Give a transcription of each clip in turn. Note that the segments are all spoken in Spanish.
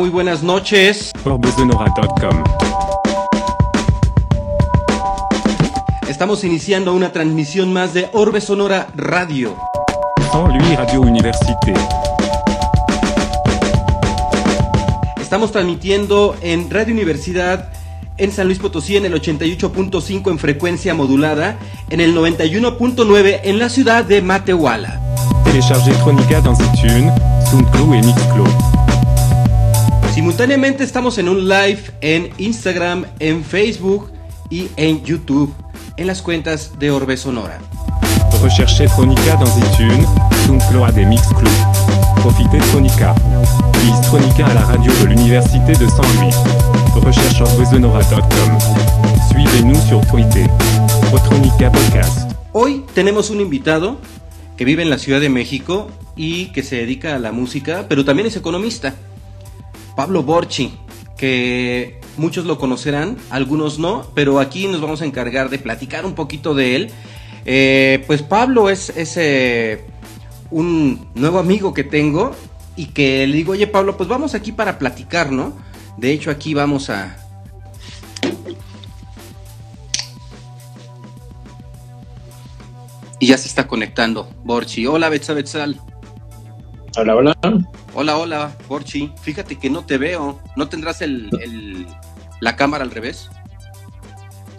Muy buenas noches. Orbesonora.com. Estamos iniciando una transmisión más de Orbe Sonora Radio. Radio Université. Estamos transmitiendo en Radio Universidad en San Luis Potosí en el 88.5 en frecuencia modulada, en el 91.9 en la ciudad de Matehuala. Téléchargez Chronica dans iTunes, SoundCloud et Mixcloud. Simultáneamente estamos en un live en Instagram, en Facebook y en YouTube, en las cuentas de Orbe Sonora. Recherchez Chronica dans iTunes, SoundCloud et Mixcloud. Profitez de Chronica. Lise Chronica à la radio de l'Université de Saint-Louis. Recherche orbesonora.com. Suivez-nous sur Twitter. Chronica Podcast. Hoy tenemos un invitado que vive en la Ciudad de México y que se dedica a la música, pero también es economista. Pablo Borchi, que muchos lo conocerán, algunos no, pero aquí nos vamos a encargar de platicar un poquito de él. Eh, pues Pablo es, es, eh, un nuevo amigo que tengo y que le digo, oye Pablo, pues vamos aquí para platicar, ¿no? De hecho aquí vamos a... Y ya se está conectando Borchi. Hola Betsa Betzal. Hola, hola. Hola, hola, Borchi. Fíjate que no te veo. ¿No tendrás el, el- la cámara al revés?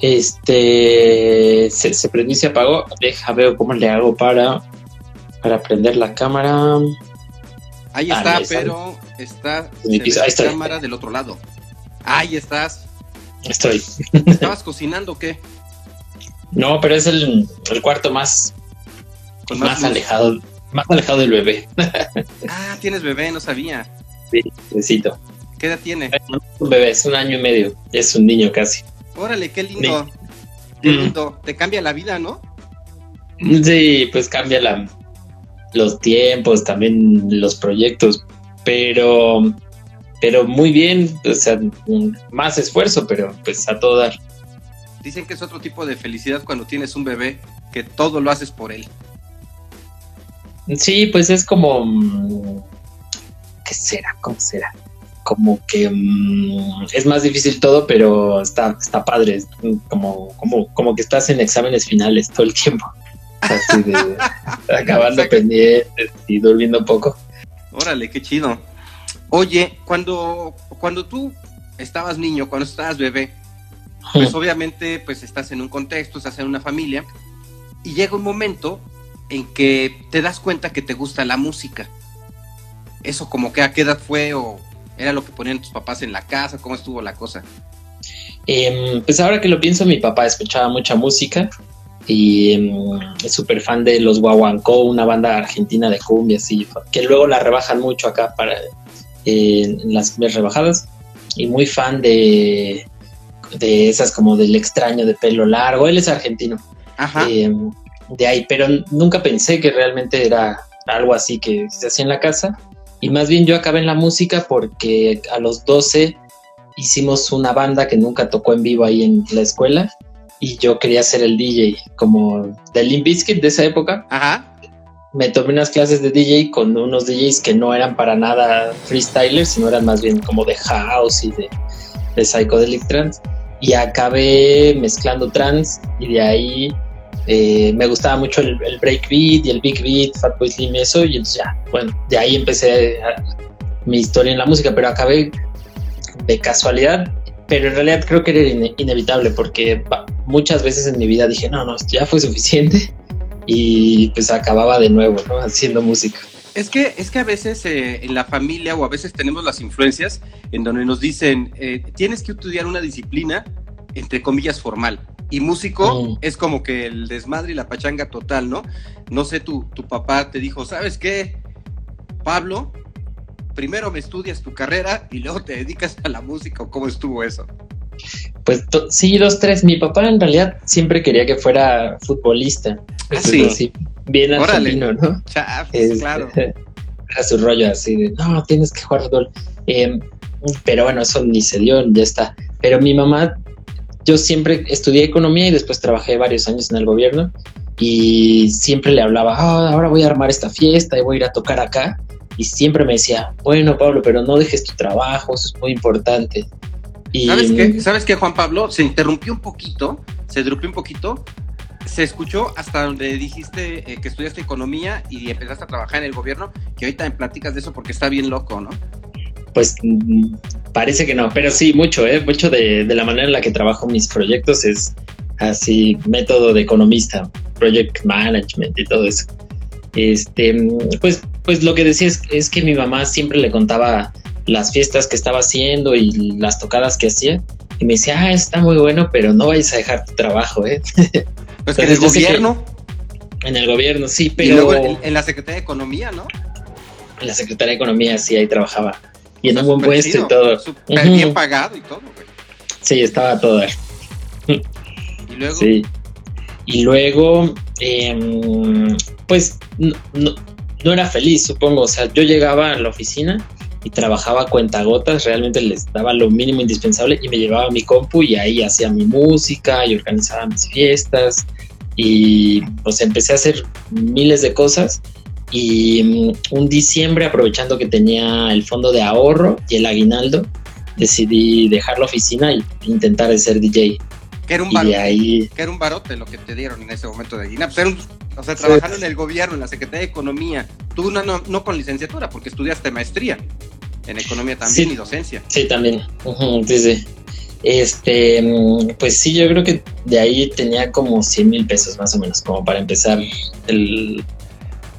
Este se, se prendió y se apagó. Deja ver cómo le hago para, para prender la cámara. Ahí Ah, está, está. pero está, ahí la está. cámara del otro lado. Ahí estás. Estoy. ¿Estabas cocinando o qué? No, pero es el, el cuarto más, Con más, alejado, más alejado del bebé. Ah, tienes bebé, no sabía. Sí, necesito. ¿Qué edad tiene? Un bebé, es un año y medio. Es un niño casi. Órale, qué lindo. Qué Mm. lindo. Te cambia la vida, ¿no? Sí, pues cambia la, los tiempos, también los proyectos, pero, pero muy bien, o sea, más esfuerzo, pero pues a todo dar. Dicen que es otro tipo de felicidad cuando tienes un bebé, que todo lo haces por él. Sí, pues es como, mm, ¿qué será? ¿Cómo será? Como que mm, es más difícil todo, pero está, está padre, es como, como, como que estás en exámenes finales todo el tiempo. Así de acabando pendientes y durmiendo poco. Órale, qué chido. Oye, cuando, cuando tú estabas niño, cuando estabas bebé, pues obviamente pues estás en un contexto, estás en una familia y llega un momento en que te das cuenta que te gusta la música. Eso como que a qué edad fue o era lo que ponían tus papás en la casa, cómo estuvo la cosa. Em, pues ahora que lo pienso, mi papá escuchaba mucha música y em, es súper fan de los Guaguancó, una banda argentina de cumbia, así, que luego la rebajan mucho acá para eh, las cumbias rebajadas y muy fan de, de esas como del extraño de pelo largo. Él es argentino, Ajá. em, de ahí, pero nunca pensé que realmente era algo así que se hacía en la casa. Y más bien yo acabé en la música porque a los 12 hicimos una banda que nunca tocó en vivo ahí en la escuela y yo quería ser el DJ como de Limp Bizkit de esa época. Ajá. Me tomé unas clases de DJ con unos DJs que no eran para nada freestylers, sino eran más bien como de house y de, de psychedelic trance. Y acabé mezclando trance y de ahí eh, me gustaba mucho el, el breakbeat y el big beat, Fatboy Slim y eso. Y entonces ya, bueno, de ahí empecé a- mi historia en la música, pero acabé de casualidad. Pero en realidad creo que era ine- inevitable porque muchas veces en mi vida dije, no, no, ya fue suficiente. Y pues acababa de nuevo, ¿no? Haciendo música. Es que, es que a veces eh, en la familia o a veces tenemos las influencias en donde nos dicen, eh, tienes que estudiar una disciplina, entre comillas, formal. Y músico Mm. es como que el desmadre y la pachanga total, ¿no? No sé, tu, tu papá te dijo, ¿sabes qué? Pablo, primero me estudias tu carrera y luego te dedicas a la música, ¿o cómo estuvo eso? Pues sí, los tres. Mi papá en realidad siempre quería que fuera futbolista. Pues, sí? así, bien Órale. argentino, ¿no? Chafes, Este, claro. Era su rollo así de, no, tienes que jugar fútbol. Eh, pero bueno, eso ni se dio, ya está. Pero mi mamá, yo siempre estudié economía y después trabajé varios años en el gobierno y siempre le hablaba, "Ah, ahora voy a armar esta fiesta y voy a ir a tocar acá. y siempre me decía, bueno, Pablo, pero no dejes tu trabajo, eso es muy importante. Y, ¿Sabes qué? ¿Sabes qué, Juan Pablo? Se interrumpió un poquito, se interrumpió un poquito, se escuchó hasta donde dijiste eh, que estudiaste economía y empezaste a trabajar en el gobierno, que ahorita me platicas de eso porque está bien loco, ¿no? Pues mm, parece que no, pero sí, mucho, ¿eh? Mucho de, de la manera en la que trabajo mis proyectos es así, método de economista, project management y todo eso. Este, pues, pues lo que decía es, que mi mamá siempre le contaba las fiestas que estaba haciendo y las tocadas que hacía. Y me decía, ah, está muy bueno, pero no vayas a dejar tu trabajo, ¿eh? Pues que en el gobierno. en el gobierno, sí, pero. Y luego en, la Secretaría de Economía, ¿no? En la Secretaría de Economía, sí, ahí trabajaba. Y en un buen puesto y todo. bien pagado y todo, güey. Sí, estaba todo. Y luego. Sí. Y luego, em, pues no, no, era feliz, supongo. O sea, yo llegaba a la oficina y trabajaba cuentagotas, realmente les daba lo mínimo indispensable y me llevaba mi compu y ahí hacía mi música y organizaba mis fiestas y pues empecé a hacer miles de cosas y mm, un diciembre aprovechando que tenía el fondo de ahorro y el aguinaldo decidí dejar la oficina e intentar ser DJ que era un barote, que era un barote lo que te dieron en ese momento de Guinea. Pues o sea, trabajando en el gobierno, en la Secretaría de Economía. Tú no, no, con licenciatura, porque estudiaste maestría en economía también y docencia. Sí, también. sí, sí. Este, pues sí, yo creo que de ahí tenía como 100 mil pesos más o menos, como para empezar el,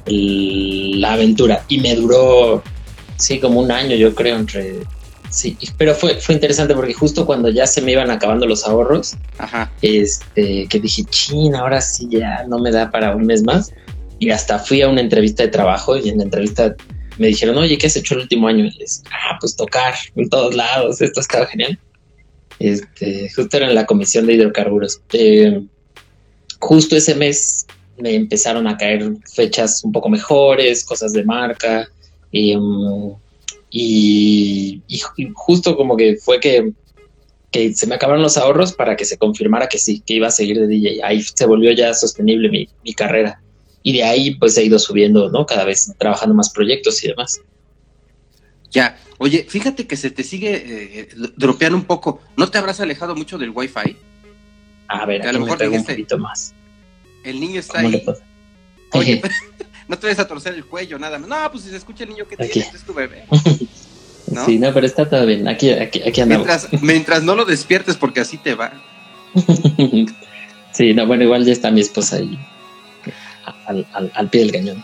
la aventura. Y me duró, sí, como un año, yo creo, entre Sí, pero fue, fue interesante porque justo cuando ya se me iban acabando los ahorros, este, que dije, chin, ahora sí ya no me da para un mes más. Y hasta fui a una entrevista de trabajo y en la entrevista me dijeron, oye, ¿qué has hecho el último año? Y les, ah, pues tocar en todos lados, esto estaba genial. Este, justo era en la comisión de hidrocarburos. Eh, justo ese mes me empezaron a caer fechas un poco mejores, cosas de marca. Y, um, y, justo como que fue que, se me acabaron los ahorros para que se confirmara que sí, que iba a seguir de DJ. Ahí se volvió ya sostenible mi, carrera. Y de ahí pues he ido subiendo, ¿no? Cada vez trabajando más proyectos y demás. Ya, oye, fíjate que se te sigue eh, dropeando un poco. ¿No te habrás alejado mucho del wifi? A ver, a lo mejor un poquito más. El niño está ahí. Oye, no te vayas a torcer el cuello, nada más. No, pues si se escucha el niño que tiene, es tu bebé. Sí, no, pero está todo bien. Aquí, aquí, aquí andamos. Mientras, mientras no lo despiertes, porque así te va. sí, no, bueno, igual ya está mi esposa ahí al, pie del cañón.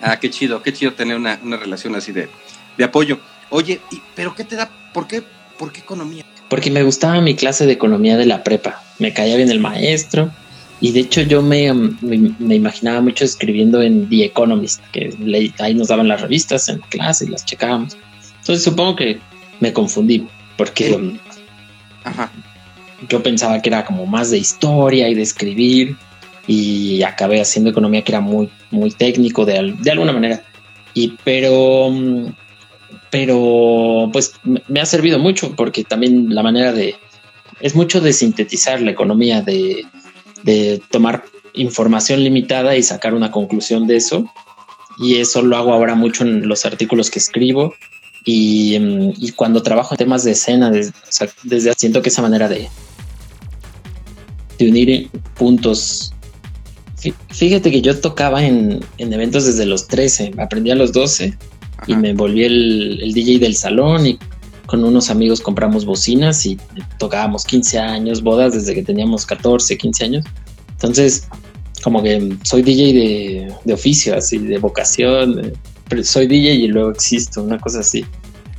Ah, qué chido, qué chido tener una, relación así de, de apoyo. Oye, pero ¿qué te da? ¿Por qué, ¿Por qué economía? Porque me gustaba mi clase de economía de la prepa. Me caía bien el maestro y de hecho yo me, me, imaginaba mucho escribiendo en The Economist, que ahí nos daban las revistas en clase y las checábamos. Entonces supongo que me confundí, porque yo pensaba que era como más de historia y de escribir, y acabé haciendo economía que era muy, muy técnico de, de alguna manera. Y pero, pero pues me ha servido mucho porque también la manera de, es mucho de sintetizar la economía, de de tomar información limitada y sacar una conclusión de eso. Y eso lo hago ahora mucho en los artículos que escribo. Y, em, cuando trabajo en temas de escena, desde, desde siento que esa manera de, de unir puntos. Fíjate que yo tocaba en, eventos desde los 13, aprendí a los 12 y me volví el, el DJ del salón y con unos amigos compramos bocinas y tocábamos 15 años, bodas desde que teníamos 14, 15 años. Entonces, como que soy DJ de, oficio, así, de vocación. soy DJ y luego existo, una cosa así.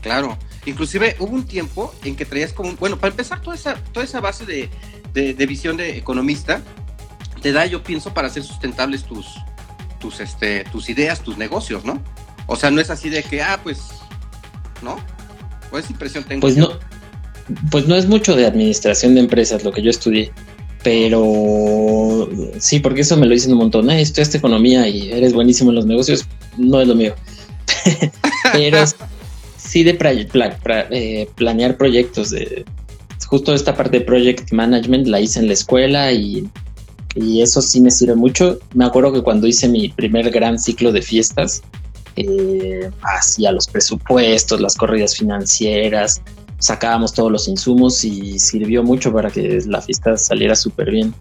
Claro. Inclusive hubo un tiempo en que traías como, bueno, para empezar toda esa, toda esa base de, de, visión de economista, te da, yo pienso, para hacer sustentables tus, tus, este, tus ideas, tus negocios, ¿no? O sea, no es así de que, ah, pues, ¿no? ¿O impresión tengo? Pues no, pues no es mucho de administración de empresas lo que yo estudié, pero sí, porque eso me lo dicen un montón. Eh, estudiaste economía y eres buenísimo en los negocios, no es lo mío. pero sí de eh, planear proyectos. De, justo esta parte de project management la hice en la escuela y eso sí me sirve mucho. Me acuerdo que cuando hice mi primer gran ciclo de fiestas, eh, hacía los presupuestos, las corridas financieras, sacábamos todos los insumos y sirvió mucho para que la fiesta saliera súper bien.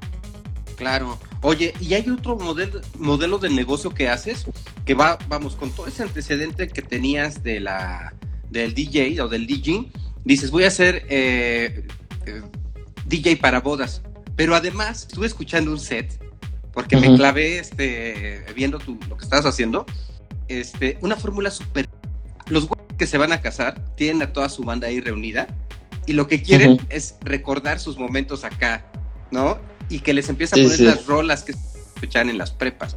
Claro. Oye, ¿y hay otro modelo, modelo de negocio que haces? Que va, vamos, con todo ese antecedente que tenías de la, del DJ o del DJ, dices, voy a hacer eh, eh, DJ para bodas. Pero además, estuve escuchando un set, porque me clavé este, viendo lo que estabas haciendo, este, una fórmula súper... Los que se van a casar tienen a toda su banda ahí reunida y lo que quieren es recordar sus momentos acá, ¿no? Y que les empieza a poner las rolas que escuchan en las prepas.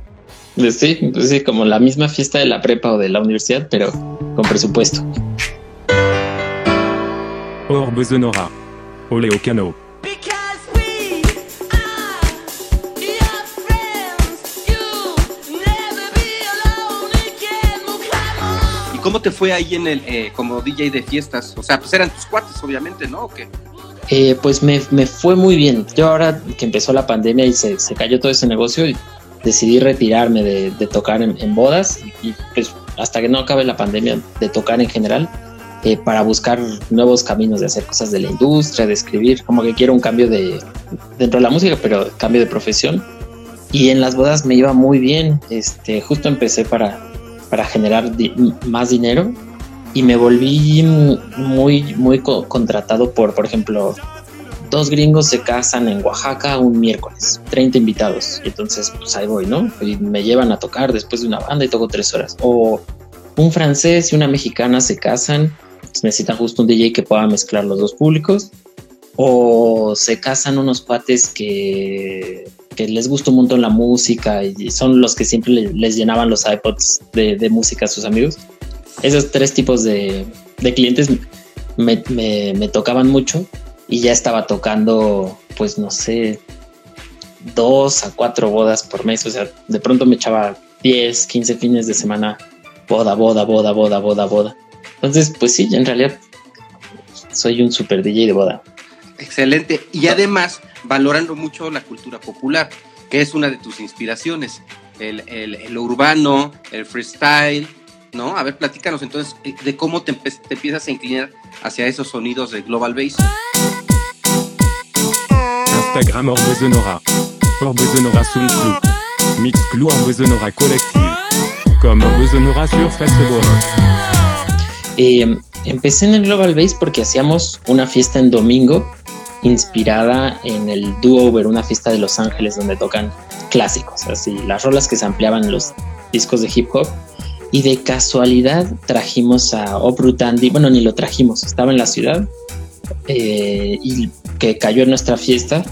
Pues sí, pues sí, como la misma fiesta de la prepa o de la universidad, pero con presupuesto. Orbe Sonora. Oleo Cano. ¿Cómo te fue ahí en el eh, como DJ de fiestas? O sea, pues eran tus cuates, obviamente, ¿no? ¿O? Eh, pues me, me, fue muy bien. Yo ahora que empezó la pandemia y se, se cayó todo ese negocio, decidí retirarme de, de tocar en, bodas y, pues hasta que no acabe la pandemia de tocar en general eh, para buscar nuevos caminos de hacer cosas de la industria, de escribir, como que quiero un cambio de dentro de la música, pero cambio de profesión. Y en las bodas me iba muy bien. Este, justo empecé para para generar más dinero y me volví muy, muy contratado por, por ejemplo, dos gringos se casan en Oaxaca un miércoles, 30 invitados, y entonces pues ahí voy, ¿no? Y me llevan a tocar después de una banda y toco tres horas. O un francés y una mexicana se casan, pues necesitan justo un DJ que pueda mezclar los dos públicos. O se casan unos cuates que que les gusta un montón la música y son los que siempre les, llenaban los iPods de, música a sus amigos. Esos tres tipos de, clientes me, tocaban mucho y ya estaba tocando, pues no sé, dos a cuatro bodas por mes. O sea, de pronto me echaba 10, 15 fines de semana, boda, boda, boda, boda, boda, boda. Entonces, pues sí, en realidad soy un super DJ de boda. Excelente. Y además, valorando mucho la cultura popular, que es una de tus inspiraciones. El, el, urbano, el freestyle, ¿no? A ver, platícanos entonces eh, de cómo te, empiezas a inclinar hacia esos sonidos de Global Bass. Instagram Orbe Sonora. Orbe Sonora Soundclub. Mixclub Orbe Sonora Collective. Como Orbe Sonora sur Facebook. Eh, empecé en el Global Bass porque hacíamos una fiesta en domingo inspirada en el Do Over, una fiesta de Los Ángeles donde tocan clásicos, así las rolas que se ampliaban en los discos de hip hop. Y de casualidad trajimos a Obru Tandy, bueno, ni lo trajimos, estaba en la ciudad eh, y que cayó en nuestra fiesta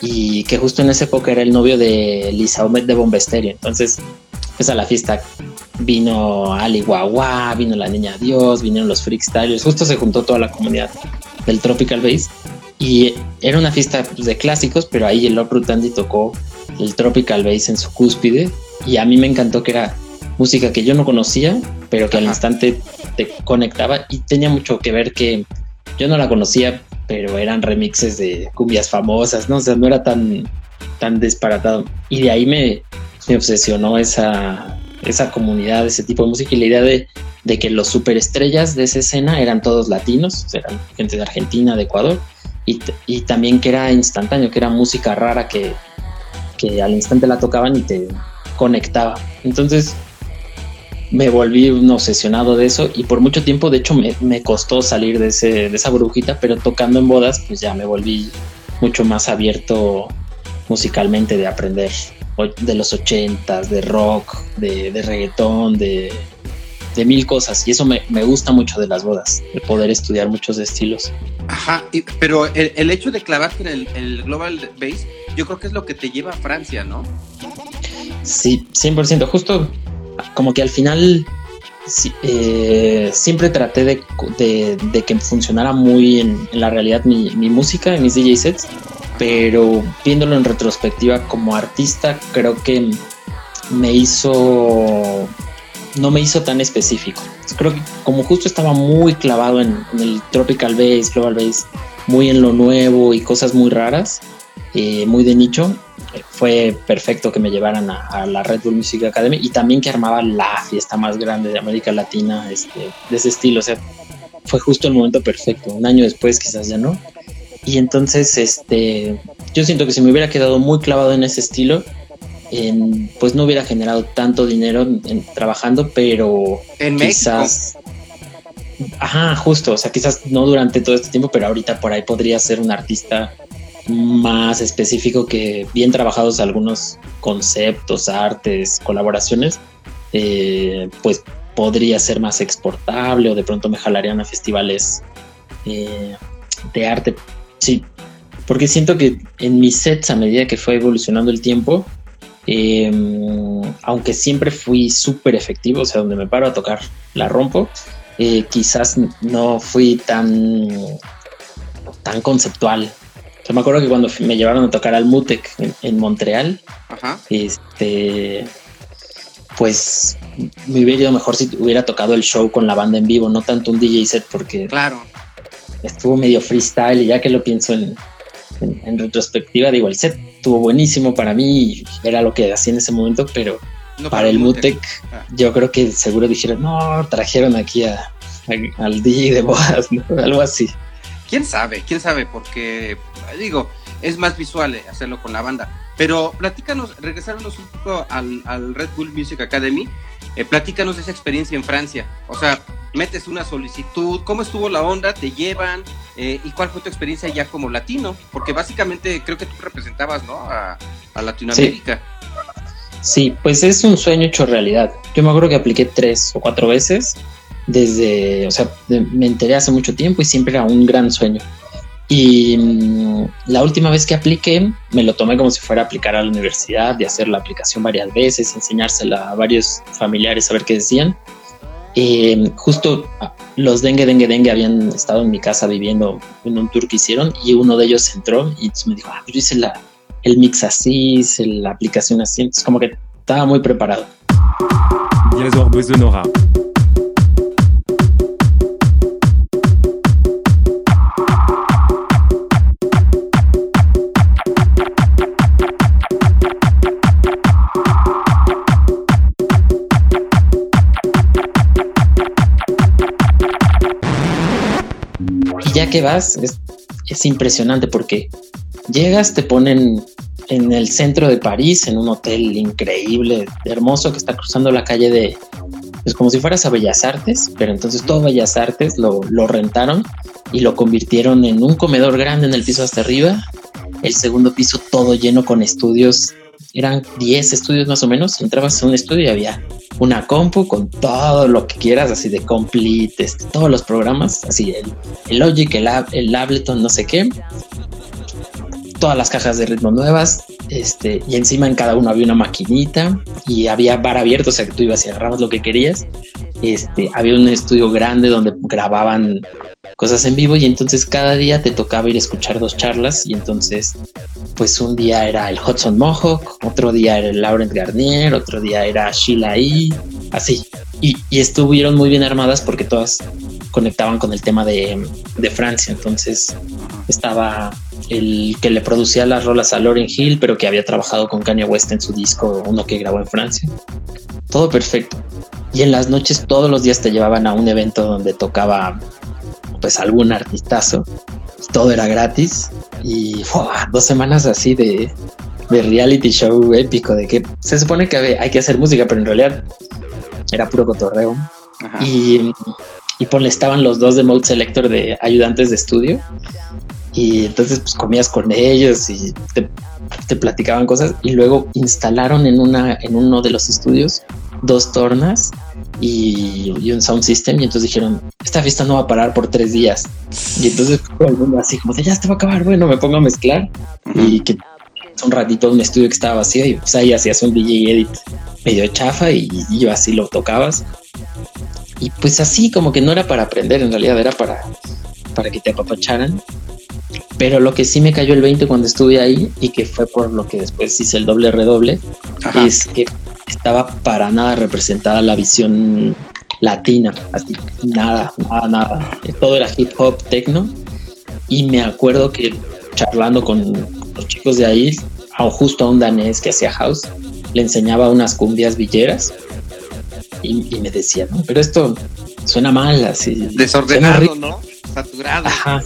y que justo en esa época era el novio de Lisa Omet de Bombesterio. Entonces, pues a la fiesta vino Ali Guagua, vino la Niña Dios, vinieron los Freakstylers, justo se juntó toda la comunidad del Tropical Bass y era una fiesta pues, de clásicos, pero ahí el Lord Tandy tocó el Tropical Bass en su cúspide. Y a mí me encantó que era música que yo no conocía, pero que al instante te conectaba y tenía mucho que ver que yo no la conocía, pero eran remixes de cumbias famosas, ¿no? O sea, no era tan, tan disparatado. Y de ahí me, me obsesionó esa, esa comunidad, ese tipo de música y la idea de, de que los superestrellas de esa escena eran todos latinos, eran gente de Argentina, de Ecuador y, también que era instantáneo, que era música rara que, que al instante la tocaban y te conectaba. Entonces me volví un obsesionado de eso y por mucho tiempo, de hecho, me, me, costó salir de, ese, de esa burbujita, pero tocando en bodas, pues ya me volví mucho más abierto musicalmente de aprender de los ochentas, de rock, de, de reggaetón, de, de mil cosas y eso me, me, gusta mucho de las bodas, de poder estudiar muchos estilos. Ajá, pero el, hecho de clavarte en el, Global Base, yo creo que es lo que te lleva a Francia, ¿no? Sí, 100%, justo como que al final eh, siempre traté de, de, que funcionara muy en, en la realidad mi, mi, música, mis DJ sets, pero viéndolo en retrospectiva como artista, creo que me hizo no me hizo tan específico. Creo que como justo estaba muy clavado en, el Tropical Bass, Global Bass, muy en lo nuevo y cosas muy raras, eh, muy de nicho, fue perfecto que me llevaran a, la Red Bull Music Academy y también que armaba la fiesta más grande de América Latina este, de ese estilo. O sea, fue justo el momento perfecto. Un año después quizás ya no. Y entonces, este, yo siento que si me hubiera quedado muy clavado en ese estilo, pues no hubiera generado tanto dinero trabajando, pero en quizás... Ajá, justo, o sea, quizás no durante todo este tiempo, pero ahorita por ahí podría ser un artista más específico que bien trabajados algunos conceptos, artes, colaboraciones, eh, pues podría ser más exportable o de pronto me jalarían a festivales eh, de arte. Sí, porque siento que en mis sets a medida que fue evolucionando el tiempo, em, aunque siempre fui súper efectivo, o sea, donde me paro a tocar la rompo, eh, quizás no fui tan, tan conceptual yo me acuerdo que cuando me llevaron a tocar al Mutec en, Montreal, este, pues me hubiera ido mejor si hubiera tocado el show con la banda en vivo, no tanto un DJ set, porque claro. Estuvo medio freestyle y ya que lo pienso en, retrospectiva, digo, el set estuvo buenísimo para mí era lo que hacía en ese momento, pero para el Mutec, ah. yo creo que seguro dijeron, no, trajeron aquí a, al DJ de bodas, algo así. ¿Quién sabe? ¿Quién sabe? Porque digo, es más visual eh, hacerlo con la banda. Pero platícanos, regresándonos un poco al, Red Bull Music Academy, eh, platícanos de esa experiencia en Francia. O sea, metes una solicitud, ¿cómo estuvo la onda? ¿Te llevan? Eh, ¿Y cuál fue tu experiencia ya como latino? Porque básicamente creo que tú representabas, ¿no? A, Latinoamérica. Sí. pues es un sueño hecho realidad. Yo me acuerdo que apliqué tres o cuatro veces desde, o sea, me enteré hace mucho tiempo y siempre era un gran sueño. Y mm, la última vez que apliqué, me lo tomé como si fuera a aplicar a la universidad, de hacer la aplicación varias veces, enseñársela a varios familiares a ver qué decían. Eh, justo ah, los dengue, dengue, dengue habían estado en mi casa viviendo en un tour que hicieron y uno de ellos entró y me dijo, ah, yo hice la, el mix así, hice la aplicación así, entonces como que estaba muy preparado. Que vas, es, impresionante porque llegas, te ponen en el centro de París, en un hotel increíble, hermoso, que está cruzando la calle de, pues como si fueras a Bellas Artes, pero entonces todo Bellas Artes lo, lo rentaron y lo convirtieron en un comedor grande en el piso hasta arriba, el segundo piso todo lleno con estudios eran 10 estudios más o menos. Entrabas a un estudio y había una compu con todo lo que quieras, así de complete, todos los programas, así el, el Logic, el, el Ableton, no sé qué, todas las cajas de ritmo nuevas, este, y encima en cada uno había una maquinita y había bar abierto, o sea que tú ibas y agarrabas lo que querías. Este, había un estudio grande donde grababan cosas en vivo y entonces cada día te tocaba ir a escuchar dos charlas y entonces pues un día era el Hudson Mohawk, otro día era el Laurent Garnier, otro día era Sheila E, así. Y, estuvieron muy bien armadas porque todas conectaban con el tema de, Francia. Entonces estaba el que le producía las rolas a Lauren Hill, pero que había trabajado con Kanye West en su disco, uno que grabó en Francia. Todo perfecto. Y en las noches todos los días te llevaban a un evento donde tocaba pues algún artistazo. Todo era gratis y dos semanas así de, de reality show épico, de que se supone que hay que hacer música, pero en realidad era puro cotorreo. Y, y pues estaban los dos de Mode Selector de ayudantes de estudio. Y entonces pues comías con ellos y te, te platicaban cosas. Y luego instalaron en, una, en uno de los estudios dos tornas y, un sound system y entonces dijeron esta fiesta no va a parar por tres días y entonces así como de ya se va a acabar bueno me pongo a mezclar y que un ratito un estudio que estaba vacío y pues ahí hacías un DJ edit medio chafa y, yo así lo tocabas y pues así como que no era para aprender en realidad era para para que te apapacharan pero lo que sí me cayó el 20 cuando estuve ahí y que fue por lo que después hice el doble redoble es que estaba para nada representada la visión latina, así, nada, nada, nada. Todo era hip hop, techno. Y me acuerdo que charlando con los chicos de ahí, a justo a un danés que hacía house, le enseñaba unas cumbias villeras y, me decía, no, pero esto suena mal, así. Desordenado, ¿no? Saturado. Ajá.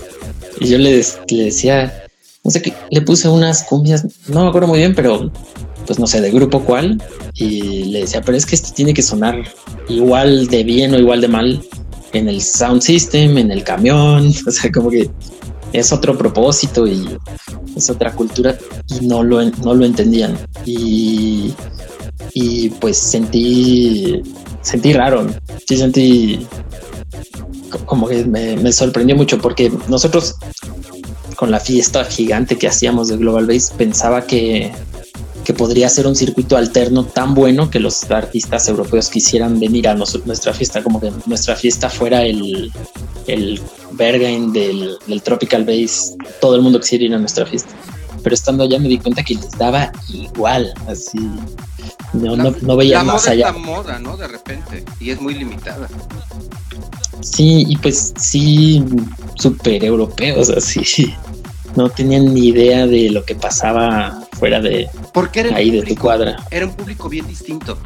Y yo le, le decía, no sé qué, le puse unas cumbias, no me acuerdo muy bien, pero pues no sé, de grupo cuál. Y le decía, pero es que esto tiene que sonar igual de bien o igual de mal en el sound system, en el camión, o sea, como que es otro propósito y es otra cultura y no lo, no lo entendían. Y, y pues sentí, sentí raro, sí sentí como que me, me sorprendió mucho porque nosotros con la fiesta gigante que hacíamos de Global Base pensaba que que podría ser un circuito alterno tan bueno que los artistas europeos quisieran venir a nuestra fiesta, como que nuestra fiesta fuera el, el Bergen del, Tropical Base, todo el mundo quisiera ir a nuestra fiesta. Pero estando allá me di cuenta que les daba igual, así. No, no, veía más allá. la moda, ¿no? De repente, y es muy limitada. Sí, y pues sí, súper europeos, así. No tenían ni idea de lo que pasaba fuera de, Porque era ahí de tu cuadra. Era un público bien distinto.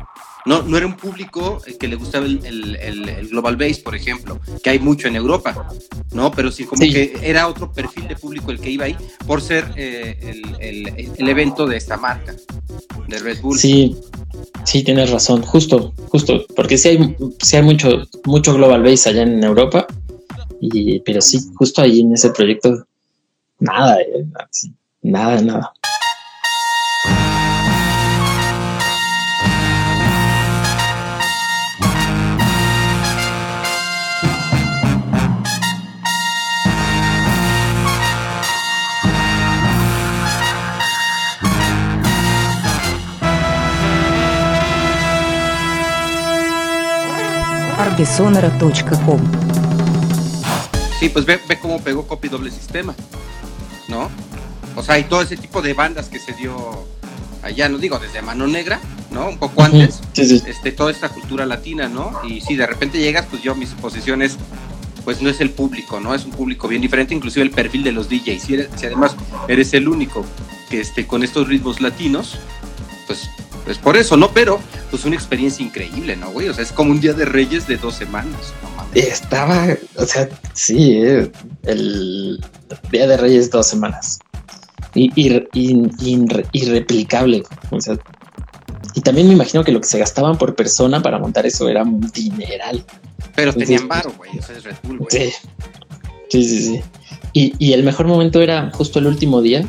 No, no era un público eh, que le gustaba el, Global Base, por ejemplo, que hay mucho en Europa, ¿no? Pero sí, como que era otro perfil de público el que iba ahí por ser eh, el, evento de esta marca, de Red Bull. Sí, sí, tienes razón, justo, justo, porque sí hay, sí hay mucho, mucho Global Base allá en Europa, y, pero sí, justo ahí en ese proyecto, nada, eh, nada, nada. ardesonora.com. Sí, pues ve, ve cómo pegó Copy Doble Sistema, ¿no? O sea, y todo ese tipo de bandas que se dio allá, no digo desde Mano Negra, ¿no? Un poco antes, este, toda esta cultura latina, ¿no? Y si de repente llegas, pues yo mis posiciones, pues no es el público, ¿no? Es un público bien diferente, inclusive el perfil de los DJs. Si, si además eres el único que esté con estos ritmos latinos, pues pues por eso, ¿no? Pero, pues una experiencia increíble, ¿no, güey? O sea, es como un día de reyes de dos semanas, Estaba, o sea, sí, eh, el día de reyes dos semanas. Y, irreplicable. O sea, y también me imagino que lo que se gastaban por persona para montar eso era un dineral. Pero tenían varo, güey. O sea, es Red Bull, güey. Sí. Sí, sí, sí. Y, y el mejor momento era justo el último día,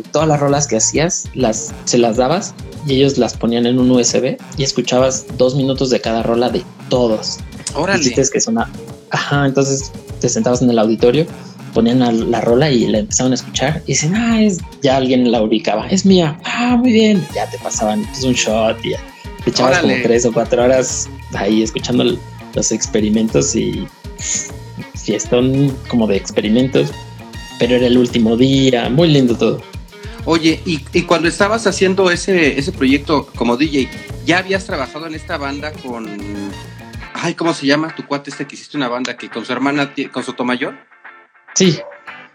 todas las rolas que hacías las, se las dabas y ellos las ponían en un USB y escuchabas dos minutos de cada rola de todos. Órale. Que suena. Ajá, entonces te sentabas en el auditorio, ponían la, rola y la empezaban a escuchar y dicen, ah, es, ya alguien la ubicaba, es mía, ah, muy bien, ya te pasaban pues, un shot y te echabas como tres o cuatro horas ahí escuchando los experimentos y fiestón como de experimentos, pero era el último día, muy lindo todo. Oye, y, cuando estabas haciendo ese, ese proyecto como DJ, ¿ya habías trabajado en esta banda con... Ay, ¿cómo se llama tu cuate este que hiciste una banda que con su hermana, con su tomayor? Sí,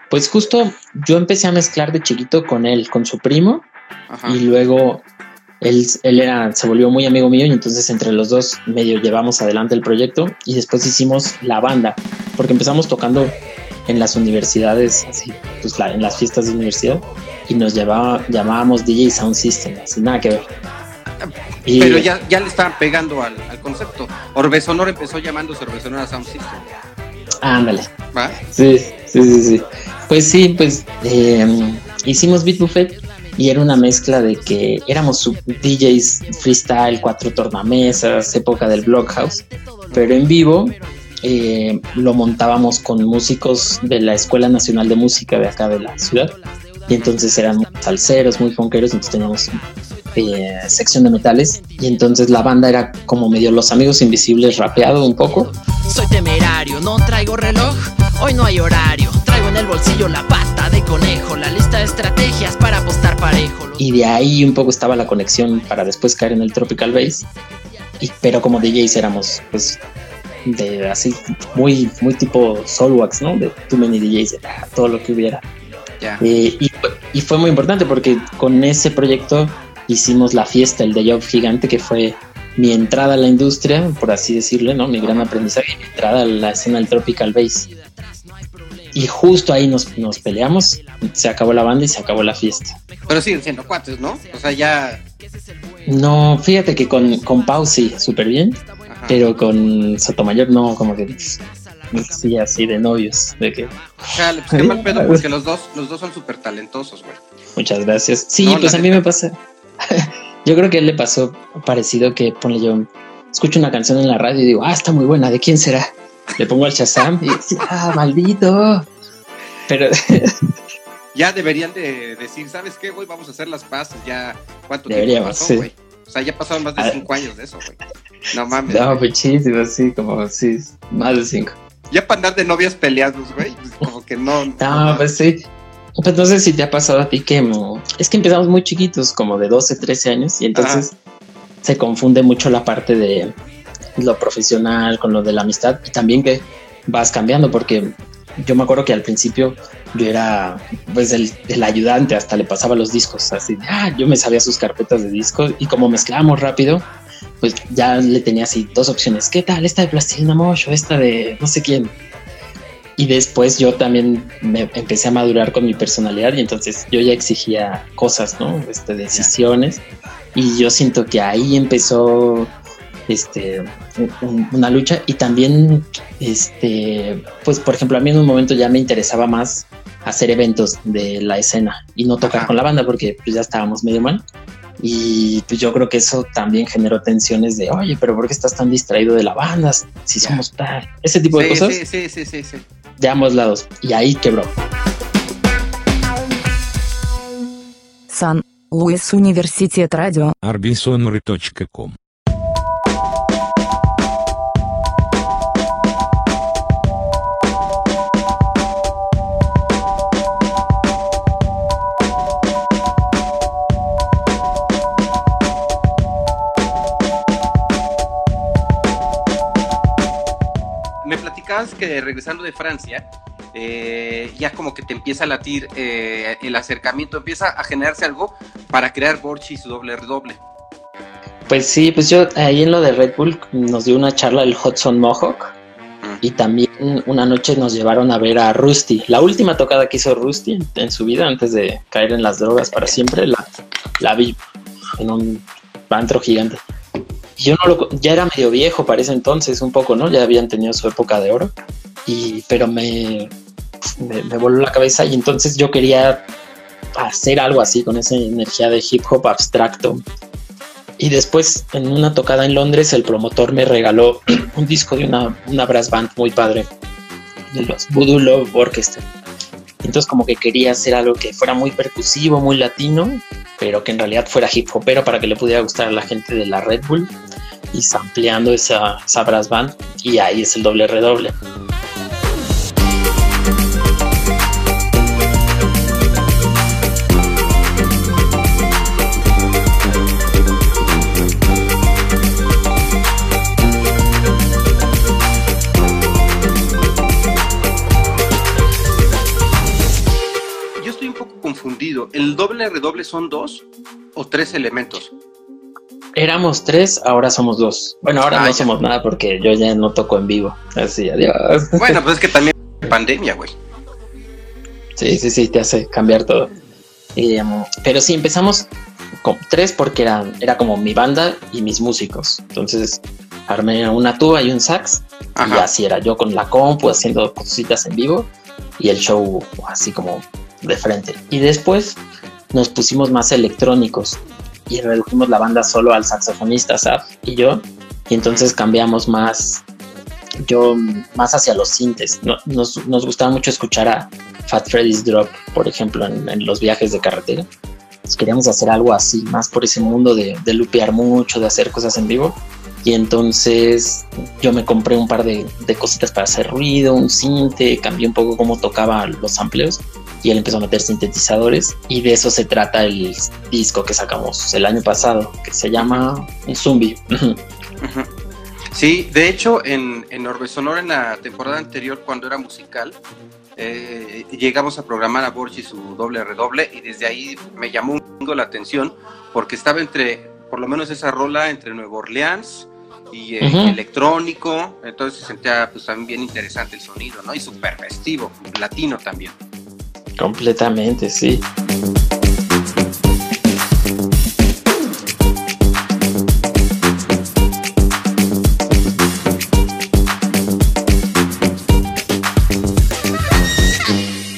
pues justo yo empecé a mezclar de chiquito con él, con su primo, y luego él, él era, se volvió muy amigo mío y entonces entre los dos medio llevamos adelante el proyecto y después hicimos la banda, porque empezamos tocando en las universidades, así, pues en las fiestas de universidad, y nos llamaba, llamábamos DJ Sound System, sin nada que ver. Pero ya, ya le estaban pegando al, concepto. Orbe Sonora empezó llamándose Orbe Sonora Sound System. Ándale. ¿Va? Sí, sí, sí, sí. Pues sí, pues em, hicimos Beat Buffet y era una mezcla de que éramos DJs freestyle, cuatro tornamesas, época del Blockhouse, pero en vivo eh, lo montábamos con músicos de la Escuela Nacional de Música de acá de la ciudad. Y entonces eran salseros, muy funkeros, entonces teníamos eh, sección de metales. Y entonces la banda era como medio los amigos invisibles rapeado un poco. Soy temerario, no traigo reloj, hoy no hay horario. Traigo en el bolsillo la pata de conejo, la lista de estrategias para apostar parejo. Y de ahí un poco estaba la conexión para después caer en el Tropical Bass. Y, pero como DJs éramos pues de así muy, muy tipo Solwax, ¿no? De Too Many DJs, todo lo que hubiera. Eh, y, y fue muy importante porque con ese proyecto hicimos la fiesta, el de Job Gigante, que fue mi entrada a la industria, por así decirlo, ¿no? Mi gran aprendizaje, mi entrada a la escena del Tropical Bass. Y justo ahí nos, nos peleamos, se acabó la banda y se acabó la fiesta. Pero siguen siendo cuates, ¿no? O sea, ya... No, fíjate que con, con Pau sí, súper bien, pero con Sotomayor no, como que sí, así de novios, de que... Pues qué mal pedo, porque los dos, los dos son súper talentosos, güey. Muchas gracias. Sí, pues a mí me pasa. yo creo que a él le pasó parecido que ponle yo, escucho una canción en la radio y digo, ah, está muy buena, ¿de quién será? Le pongo al Shazam y ah, maldito. Pero ya deberían de decir, ¿sabes qué, güey? Vamos a hacer las pases ya. ¿Cuánto tiempo pasó, güey? O sea, ya pasaron más de ah. cinco años de eso, güey. No mames. No, muchísimo, sí, como, sí, más de cinco. Ya para andar de novias peleados, güey, pues, como que no. No, pues sí. Pues no sé si te ha pasado a ti que es que empezamos muy chiquitos, como de 12, 13 años, y entonces se confunde mucho la parte de lo profesional con lo de la amistad y también que vas cambiando porque yo me acuerdo que al principio yo era pues el, el ayudante, hasta le pasaba los discos, así, ah, yo me sabía sus carpetas de discos y como mezclábamos rápido, pues ya le tenía así dos opciones, ¿qué tal? Esta de Plastilina Mosh o esta de no sé quién. Y después yo también me empecé a madurar con mi personalidad y entonces yo ya exigía cosas, ¿no? Este, decisiones. Y yo siento que ahí empezó este, una lucha y también, este, pues por ejemplo, a mí en un momento ya me interesaba más hacer eventos de la escena y no tocar con la banda porque pues ya estábamos medio mal. Y pues yo creo que eso también generó tensiones de, oye, pero ¿por qué estás tan distraído de la banda? Si somos tal. Ese tipo de cosas. Sí, sí, sí, sí, sí. De ambos lados. Y ahí quebró. San Luis Universitet Radio. arbisonry.com que regresando de Francia, eh, ya como que te empieza a latir eh, el acercamiento, empieza a generarse algo para crear Borchi y su doble redoble. Pues sí, pues yo ahí en lo de Red Bull nos dio una charla el Hudson Mohawk y también una noche nos llevaron a ver a Rusty. La última tocada que hizo Rusty en su vida antes de caer en las drogas para siempre, la, la vi en un pantro gigante yo no lo, ya era medio viejo para ese entonces, un poco, ¿no? Ya habían tenido su época de oro, y, pero me, me, voló la cabeza y entonces yo quería hacer algo así con esa energía de hip hop abstracto. Y después, en una tocada en Londres, el promotor me regaló un disco de una, una brass band muy padre, de los Voodoo Love Orchestra. Entonces como que quería hacer algo que fuera muy percusivo, muy latino, pero que en realidad fuera hip hopero para que le pudiera gustar a la gente de la Red Bull y sampleando esa, esa brass y ahí es el doble redoble. ¿El doble redoble son dos o tres elementos? Éramos tres, ahora somos dos. Bueno, ahora ah, no somos nada porque yo ya no toco en vivo. Así, adiós. Bueno, pues es que también pandemia, güey. Sí, sí, sí, te hace cambiar todo. Em, pero sí, empezamos con tres porque era, era como mi banda y mis músicos. Entonces armé una tuba y un sax. Y así era yo con la compu haciendo cositas en vivo y el show así como de frente. Y después nos pusimos más electrónicos y redujimos la banda solo al saxofonista Saf y yo. Y entonces cambiamos más, yo más hacia los sintes. nos, gustaba mucho escuchar a Fat Freddy's Drop, por ejemplo, en, los viajes de carretera. queríamos hacer algo así, más por ese mundo de, de lupear mucho, de hacer cosas en vivo. Y entonces yo me compré un par de, de cositas para hacer ruido, un cinte, cambié un poco cómo tocaba los amplios y él empezó a meter sintetizadores y de eso se trata el disco que sacamos el año pasado, que se llama Zombie. Sí, de hecho en, en Orbe Sonora en la temporada anterior cuando era musical, eh, llegamos a programar a Borchi su doble redoble y desde ahí me llamó un poco la atención porque estaba entre, por lo menos esa rola entre Nueva Orleans y eh, electrónico, entonces se sentía pues también bien interesante el sonido, ¿no? Y súper festivo, latino también. Completamente, sí.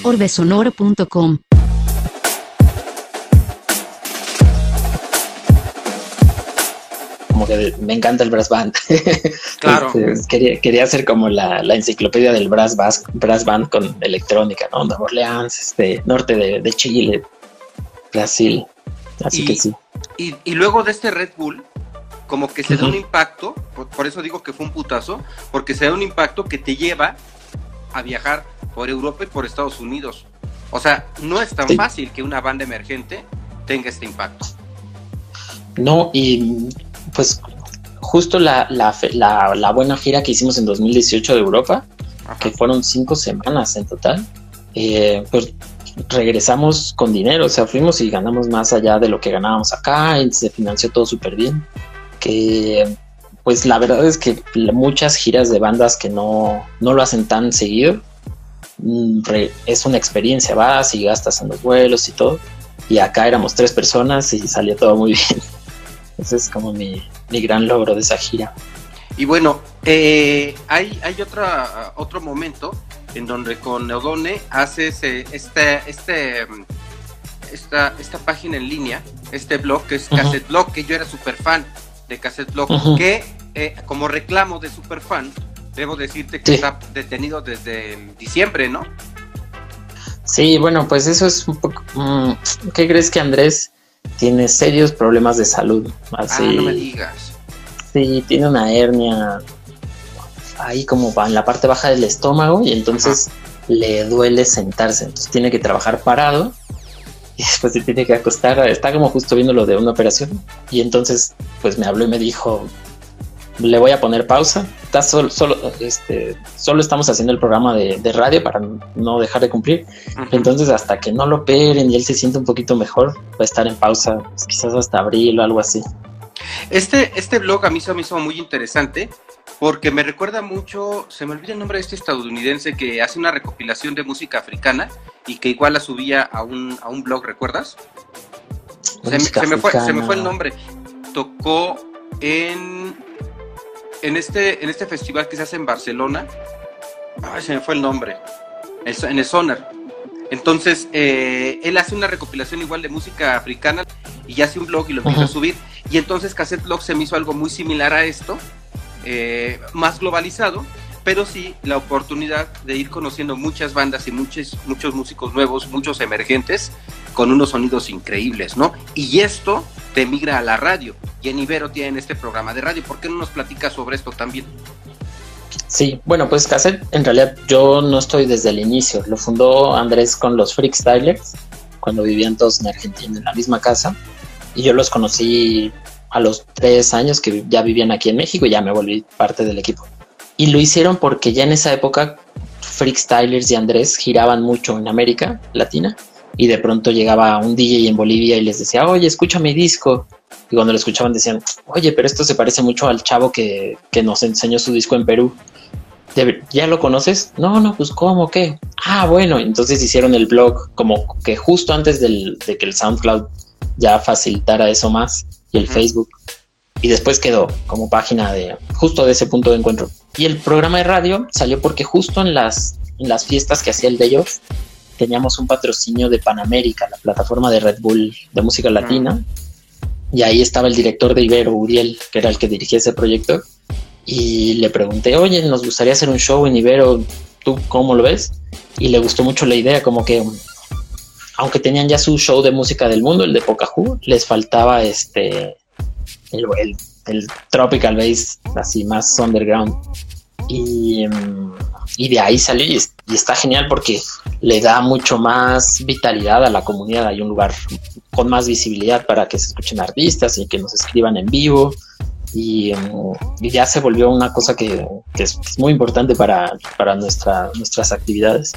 orbesonoro.com. Me encanta el brass band. Claro. Quería, quería hacer como la, la enciclopedia del brass, bas- brass band con electrónica, ¿no? Nueva Orleans, este, norte de, de Chile, Brasil. Así Y- que sí. Y, y luego de este Red Bull, como que se da un impacto, por, por eso digo que fue un putazo, porque se da un impacto que te lleva a viajar por Europa y por Estados Unidos. O sea, no es tan Sí. fácil que una banda emergente tenga este impacto. No, y pues justo la, la, fe- la, la buena gira que hicimos en 2018 de Europa, Ajá. que fueron cinco semanas en total, eh, pues regresamos con dinero, o sea, fuimos y ganamos más allá de lo que ganábamos acá, y se financió todo súper bien. Que pues la verdad es que muchas giras de bandas que no, no lo hacen tan seguido, mm, re- es una experiencia, vas y gastas en los vuelos y todo. Y acá éramos tres personas y salió todo muy bien. Ese es como mi, mi gran logro de esa gira. Y bueno, eh, hay, hay otra, otro momento en donde con Neodone haces eh, este, este, esta, esta página en línea, este blog que es Ujú. Cassette Blog, que yo era súper fan de Cassette Blog, que eh, como reclamo de super fan, debo decirte que Sí. está detenido desde diciembre, ¿no? Sí, bueno, pues eso es un poco... mm, ¿Qué crees que Andrés tiene serios problemas de salud? Así, Ah, no me digas. sí, tiene una hernia ahí como en la parte baja del estómago y entonces le duele sentarse, entonces tiene que trabajar parado y después se tiene que acostar, está como justo viendo lo de una operación y entonces pues me habló y me dijo, le voy a poner pausa, está solo, solo, este, solo estamos haciendo el programa de, de radio para no dejar de cumplir, entonces hasta que no lo operen y él se siente un poquito mejor, va a estar en pausa, pues, quizás hasta abril o algo así. Este, este blog a mí se me hizo muy interesante porque me recuerda mucho, se me olvida el nombre de este estadounidense que hace una recopilación de música africana y que igual la subía a un, a un blog, ¿recuerdas? Se me, Música se me fue, se me fue el nombre. Tocó en, en, este, en este festival que se hace en Barcelona. Ay, se me fue el nombre. El en el Sonar. Entonces, eh, él hace una recopilación igual de música africana y hace un blog y lo empieza a subir. Y entonces Cassette Blog se me hizo algo muy similar a esto, eh, más globalizado, pero sí la oportunidad de ir conociendo muchas bandas y muchos, muchos músicos nuevos, muchos emergentes, con unos sonidos increíbles, ¿no? Y esto te migra a la radio. Y en Ibero tienen este programa de radio. ¿Por qué no nos platicas sobre esto también? Sí, bueno, pues Cassette, en realidad yo no estoy desde el inicio. Lo fundó Andrés con los Freakstylers, cuando vivían todos en Argentina en la misma casa. Y yo los conocí a los tres años que ya vivían aquí en México y ya me volví parte del equipo. Y lo hicieron porque ya en esa época Freakstylers y Andrés giraban mucho en América Latina. Y de pronto llegaba un DJ en Bolivia y les decía, oye, escucha mi disco. Y cuando lo escuchaban decían, oye, pero esto se parece mucho al chavo que, que nos enseñó su disco en Perú. "Debe- ¿Ya lo conoces? No, no, pues ¿cómo? ¿Qué? Ah, bueno, entonces hicieron el blog como que justo antes del- de que el SoundCloud ya facilitara eso más y el. Facebook. Y después quedó como página de justo de ese punto de encuentro. Y el programa de radio salió porque justo en las, en las fiestas que hacía el Day Off teníamos un patrocinio de Panamérica, la plataforma de Red Bull de música latina. Y ahí estaba el director de Ibero, Uriel, que era el que dirigía ese proyecto. Y le pregunté, oye, nos gustaría hacer un show en Ibero, ¿tú cómo lo ves? Y le gustó mucho la idea, como que aunque tenían ya su show de música del mundo, el de Pocahú, les faltaba este el, tropical bass así más underground. Y, mm, y de ahí salió y, es- y está genial porque le da mucho más vitalidad a la comunidad. Hay un lugar con más visibilidad para que se escuchen artistas y que nos escriban en vivo. Y, y ya se volvió una cosa que, es, muy importante para, para nuestra, nuestras actividades.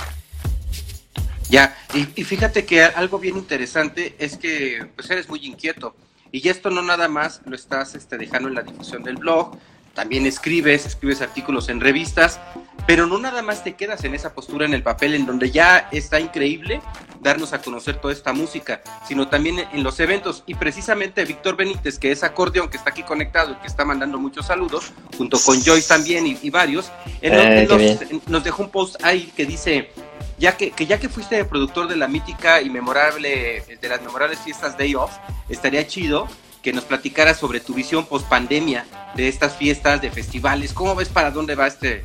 Ya, y, y fíjate que algo bien interesante es que pues eres muy inquieto. Y esto no nada más lo estás este, dejando en la difusión del blog, también escribes, escribes artículos en revistas, pero no nada más te quedas en esa postura en el papel en donde ya está increíble darnos a conocer toda esta música, sino también en los eventos. Y precisamente Víctor Benítez, que es acordeón, que está aquí conectado y que está mandando muchos saludos, junto con Joyce también y, y varios, Eh, nos- nos dejó un post ahí que dice, ya que, que ya que fuiste productor de la mítica y memorable, de las memorables fiestas Day Off, estaría chido que nos platicaras sobre tu visión post pandemia de estas fiestas, de festivales, cómo ves para dónde va este...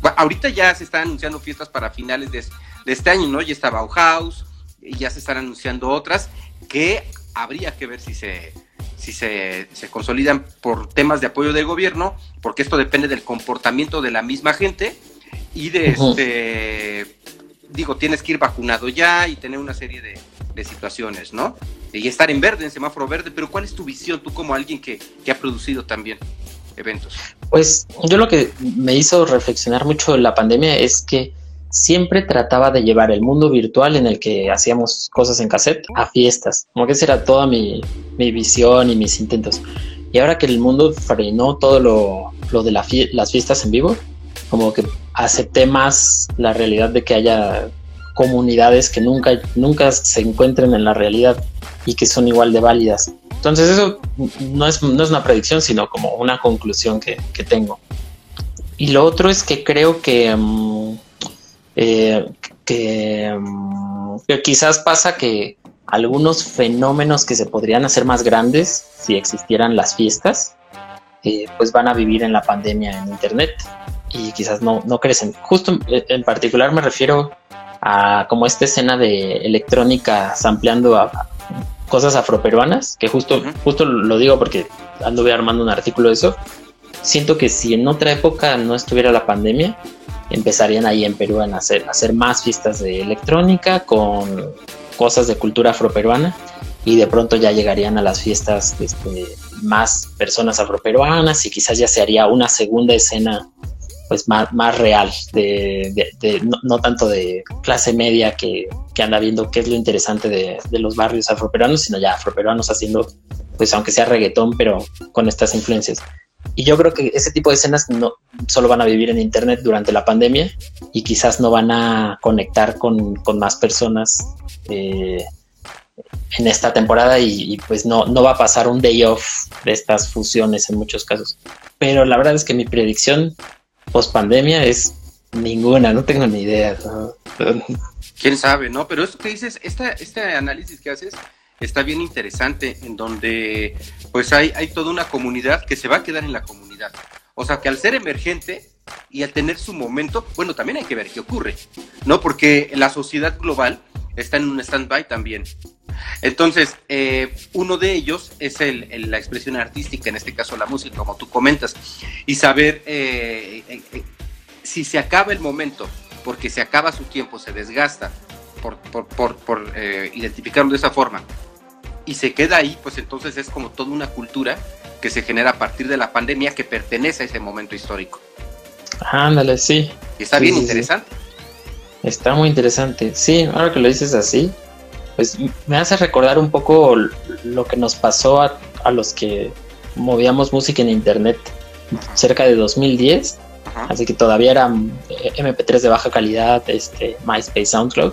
Bueno, ahorita ya se están anunciando fiestas para finales de, de este año, ¿no? Ya está Bauhaus, y ya se están anunciando otras que habría que ver si se si se, se consolidan por temas de apoyo del gobierno, porque esto depende del comportamiento de la misma gente y de este digo, tienes que ir vacunado ya y tener una serie de, de situaciones, ¿no? Y estar en verde, en semáforo verde, pero ¿cuál es tu visión tú como alguien que, que ha producido también eventos? Pues yo lo que me hizo reflexionar mucho la pandemia es que siempre trataba de llevar el mundo virtual en el que hacíamos cosas en cassette a fiestas. Como que esa era toda mi, mi visión y mis intentos. Y ahora que el mundo frenó todo lo, lo de las fiestas en vivo, como que acepté más la realidad de que haya comunidades que nunca, nunca se encuentren en la realidad y que son igual de válidas. Entonces eso no es, no es una predicción, sino como una conclusión que, que tengo. Y lo otro es que creo que, mm, eh, que, mm, que quizás pasa que algunos fenómenos que se podrían hacer más grandes si existieran las fiestas, eh, pues van a vivir en la pandemia en Internet y quizás no, no crecen. Justo en- en particular me refiero a como esta escena de electrónica sampleando a cosas afroperuanas, que justo, Ujú. justo lo digo porque anduve armando un artículo de eso. Siento que si en otra época no estuviera la pandemia, empezarían ahí en Perú a hacer, a hacer más fiestas de electrónica con cosas de cultura afroperuana y de pronto ya llegarían a las fiestas este, más personas afroperuanas y quizás ya se haría una segunda escena pues más, más real, de, no, tanto de clase media que, que anda viendo qué es lo interesante de, de los barrios afroperuanos, sino ya afroperuanos haciendo, pues aunque sea reggaetón, pero con estas influencias. Y yo creo que ese tipo de escenas no solo van a vivir en internet durante la pandemia y quizás no van a conectar con, con más personas eh, en esta temporada y, y, pues no, no va a pasar un day off de estas fusiones en muchos casos. Pero la verdad es que mi predicción post pandemia es ninguna, no tengo ni idea. quién sabe, ¿no? Pero esto que dices, esta, este análisis que haces está bien interesante, en donde pues hay, hay toda una comunidad que se va a quedar en la comunidad. O sea que al ser emergente y al tener su momento, bueno, también hay que ver qué ocurre, ¿no? Porque la sociedad global está en un stand-by también. Entonces, eh, uno de ellos es el, el- la expresión artística, en este caso la música, como tú comentas, y saber eh, eh, eh, si se acaba el momento, porque se acaba su tiempo, se desgasta, por, por, por, por, eh, identificarlo de esa forma, y se queda ahí, pues entonces es como toda una cultura que se genera a partir de la pandemia que pertenece a ese momento histórico. Ándale, sí, está Sí, bien sí, sí. interesante. está muy interesante. Sí, ahora que lo dices así, pues me hace recordar un poco lo que nos pasó a, a los que movíamos música en internet cerca de 2010. Ajá. así que todavía eran eh, MP3 de baja calidad, este, MySpace, SoundCloud,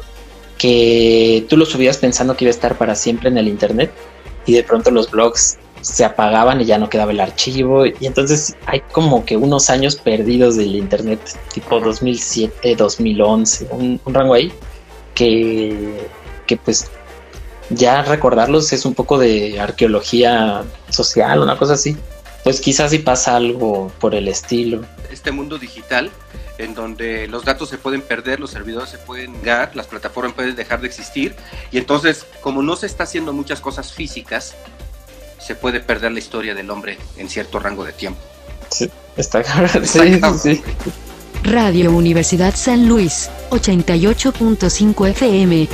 que tú lo subías pensando que iba a estar para siempre en el internet y de pronto los blogs se apagaban y ya no quedaba el archivo y entonces hay como que unos años perdidos del internet, tipo Ajá. 2007, 2011, un, un rango ahí que, que pues ya recordarlos es un poco de arqueología social, una cosa así. Pues quizás si pasa algo por el estilo. Este mundo digital en donde los datos se pueden perder, los servidores se pueden negar, las plataformas pueden dejar de existir y entonces como no se está haciendo muchas cosas físicas, se puede perder la historia del hombre en cierto rango de tiempo. Está cabrón. Sí, sí. Radio Universidad San Luis, 88.5 FM.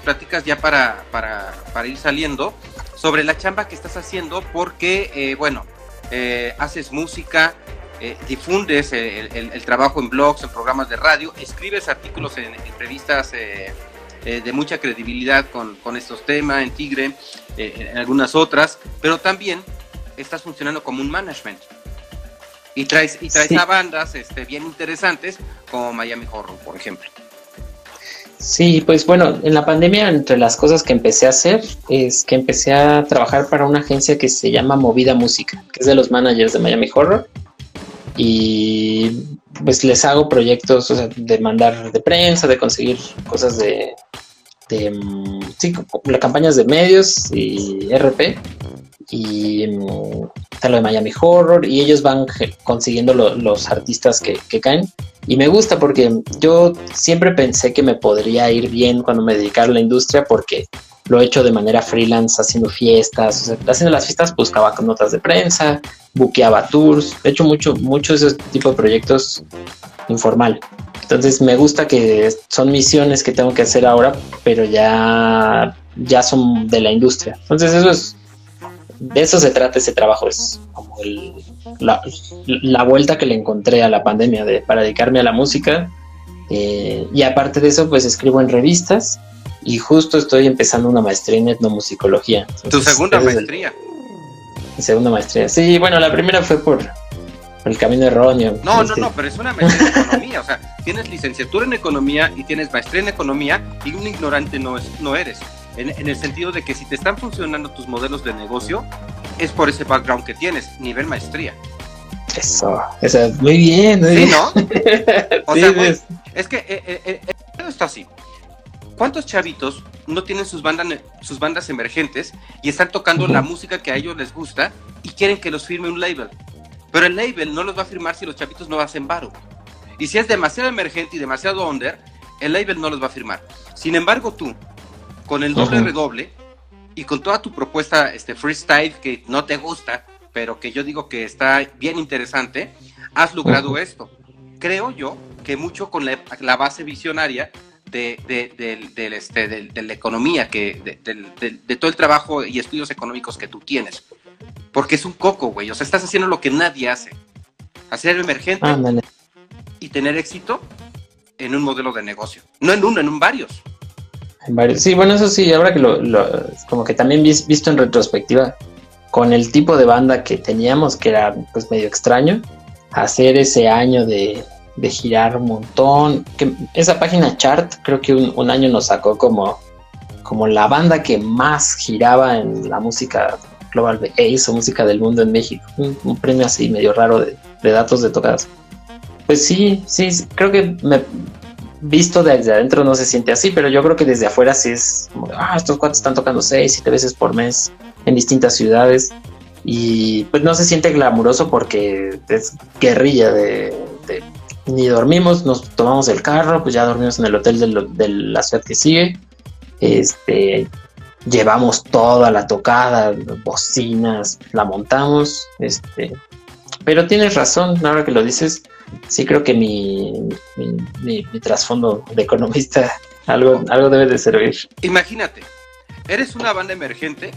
Les platicas ya para, para, para, ir saliendo sobre la chamba que estás haciendo? Porque, eh, bueno, eh, haces música, eh, difundes el, el, el, trabajo en blogs, en programas de radio, escribes artículos en, en revistas eh, de mucha credibilidad con, con, estos temas, en Tigre, en algunas otras, pero también estás funcionando como un management. Y traes, y traes sí. a bandas este, bien interesantes como Miami Horror, por ejemplo. Sí, pues bueno, en la pandemia entre las cosas que empecé a hacer es que empecé a trabajar para una agencia que se llama Movida Música, que es de los managers de Miami Horror. Y pues les hago proyectos de mandar de prensa, de conseguir cosas de, de sí, campañas de medios y RP y está lo de Miami Horror y ellos van consiguiendo lo, los artistas que, que, caen y me gusta porque yo siempre pensé que me podría ir bien cuando me dedicara a la industria porque lo he hecho de manera freelance haciendo fiestas, o sea, haciendo las fiestas buscaba con notas de prensa, buqueaba tours, he hecho mucho, mucho ese tipo de proyectos informal. Entonces me gusta que son misiones que tengo que hacer ahora, pero ya, ya son de la industria. Entonces eso es, de eso se trata ese trabajo, es como el, la, la, vuelta que le encontré a la pandemia de, para dedicarme a la música. Eh, y aparte de eso, pues escribo en revistas y justo estoy empezando una maestría en etnomusicología. Entonces, ¿Tu segunda maestría? El, mi segunda maestría. Sí, bueno, la primera fue por, por el camino erróneo. No, este. no, no, pero es una maestría en economía, o sea, tienes licenciatura en economía y tienes maestría en economía y un ignorante no, es, no eres. En, en, el sentido de que si te están funcionando tus modelos de negocio, es por ese background que tienes, nivel maestría. Eso, eso muy bien. Muy sí, bien. ¿no? O sí, sea, es que eh, eh, eh, está así. ¿Cuántos chavitos no tienen sus bandas, sus bandas emergentes y están tocando uh -huh. la música que a ellos les gusta y quieren que los firme un label? Pero el label no los va a firmar si los chavitos no hacen varo. Y si es demasiado emergente y demasiado under, el label no los va a firmar. Sin embargo, tú, con el doble uh -huh. redoble y con toda tu propuesta este, freestyle que no te gusta, pero que yo digo que está bien interesante, has logrado uh -huh. esto. Creo yo que mucho con la, la base visionaria de, de, de, de, este, de, la economía, que, de, todo el trabajo y estudios económicos que tú tienes. Porque es un coco, güey. O sea, estás haciendo lo que nadie hace. Hacer emergente ah, y tener éxito en un modelo de negocio. No en uno, en un varios. Sí, bueno, eso sí, ahora que lo, lo como que también visto en retrospectiva, con el tipo de banda que teníamos, que era pues medio extraño, hacer ese año de, de girar un montón. Que esa página chart creo que un, un, año nos sacó como, como la banda que más giraba en la música global Ace o música del mundo en México. Un, un premio así medio raro de, de, datos de tocadas. Pues sí, sí, creo que me visto desde adentro no se siente así, pero yo creo que desde afuera sí es como, ah, estos cuantos están tocando seis, siete veces por mes en distintas ciudades y pues no se siente glamuroso porque es guerrilla de, ni dormimos, nos tomamos el carro, pues ya dormimos en el hotel de, lo, de la ciudad que sigue. Este, llevamos toda la tocada, bocinas, la montamos. Este, pero tienes razón, ahora que lo dices, sí creo que mi, mi, trasfondo de economista algo, algo debe de servir. Imagínate, eres una banda emergente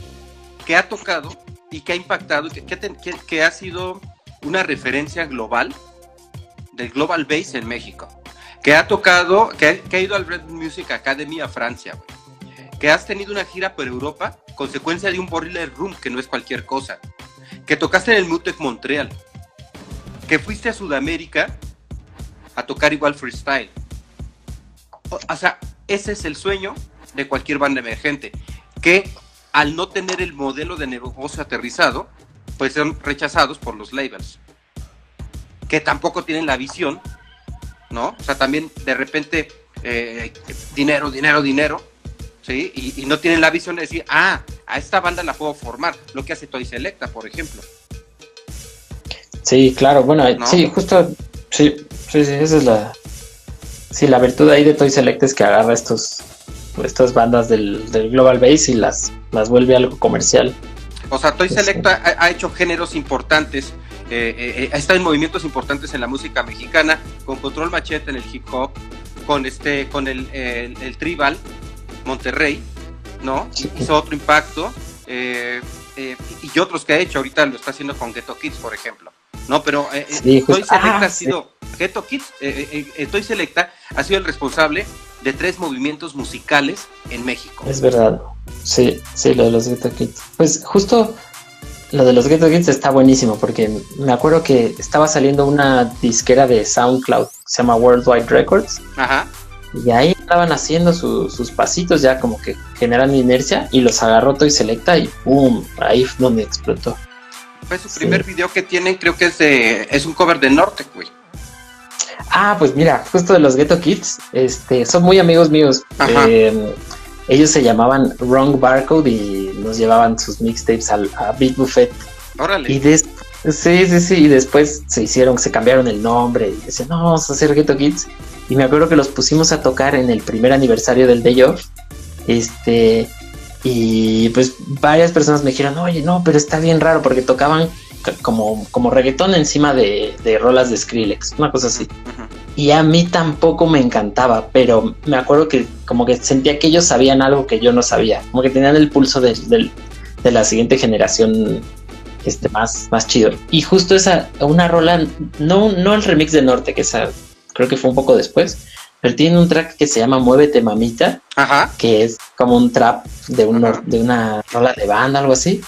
que ha tocado y que ha impactado, que, ha sido una referencia global del Global Bass en México, que ha tocado, que ha, ido al Red Music Academy a Francia, que has tenido una gira por Europa, consecuencia de un Boiler Room, que no es cualquier cosa, que tocaste en el Mutec Montreal, que fuiste a Sudamérica a tocar igual freestyle. O, sea, ese es el sueño de cualquier banda emergente, que al no tener el modelo de negocio aterrizado, pues son rechazados por los labels que tampoco tienen la visión, ¿no? O sea, también de repente eh, dinero, dinero, dinero, ¿sí? Y, y, no tienen la visión de decir, ah, a esta banda la puedo formar, lo que hace Toy Selecta, por ejemplo. Sí, claro, bueno, ¿No? sí, justo, sí, sí, sí, esa es la, sí, la virtud ahí de Toy Select es que agarra estos, estas bandas del, del Global Base y las, las vuelve algo comercial. O sea, Toy Select ha, ha hecho géneros importantes eh, eh, ha estado en movimientos importantes en la música mexicana, con Control Machete en el hip hop, con este, con el, el, el tribal, Monterrey, ¿no? Hizo otro impacto. Eh, eh, y otros que ha hecho, ahorita lo está haciendo con Ghetto Kids, por ejemplo. No, pero eh, Sí, Toy justo- Selecta ah, ha sido, Ghetto Kids, eh, eh, eh, Toy Selecta ha sido el responsable de tres movimientos musicales en México. Es verdad. Sí, sí, lo de los Ghetto Kids. Pues justo lo de los Ghetto Kids está buenísimo porque me acuerdo que estaba saliendo una disquera de SoundCloud, se llama Worldwide Records, Ajá. y ahí estaban haciendo su- sus pasitos ya como que generan inercia y los agarró Toy Selecta y ¡pum! Ahí fue donde explotó. Fue su Sí. primer video que tienen, creo que es de, es un cover de Norte, güey. Ah, pues mira, justo de los Ghetto Kids, este, son muy amigos míos. Ajá. Eh, ellos se llamaban Wrong Barcode y nos llevaban sus mixtapes al, a Beat Buffet. Órale. Y des- sí, sí, sí, y después se hicieron, se cambiaron el nombre y decían, no, vamos a hacer Ghetto Kids. Y me acuerdo que los pusimos a tocar en el primer aniversario del Day Off. Este, y pues varias personas me dijeron, oye, no, pero está bien raro porque tocaban como, como reggaetón encima de, de rolas de Skrillex, una cosa así. Y a mí tampoco me encantaba, pero me acuerdo que como que sentía que ellos sabían algo que yo no sabía, como que tenían el pulso del- de la siguiente generación este, más, más chido. Y justo esa, una rola, no, no el remix de Norte, que esa creo que fue un poco después, pero tiene un track que se llama Muévete Mamita, Ajá. que es como un trap de, un, de una rola de banda, algo así.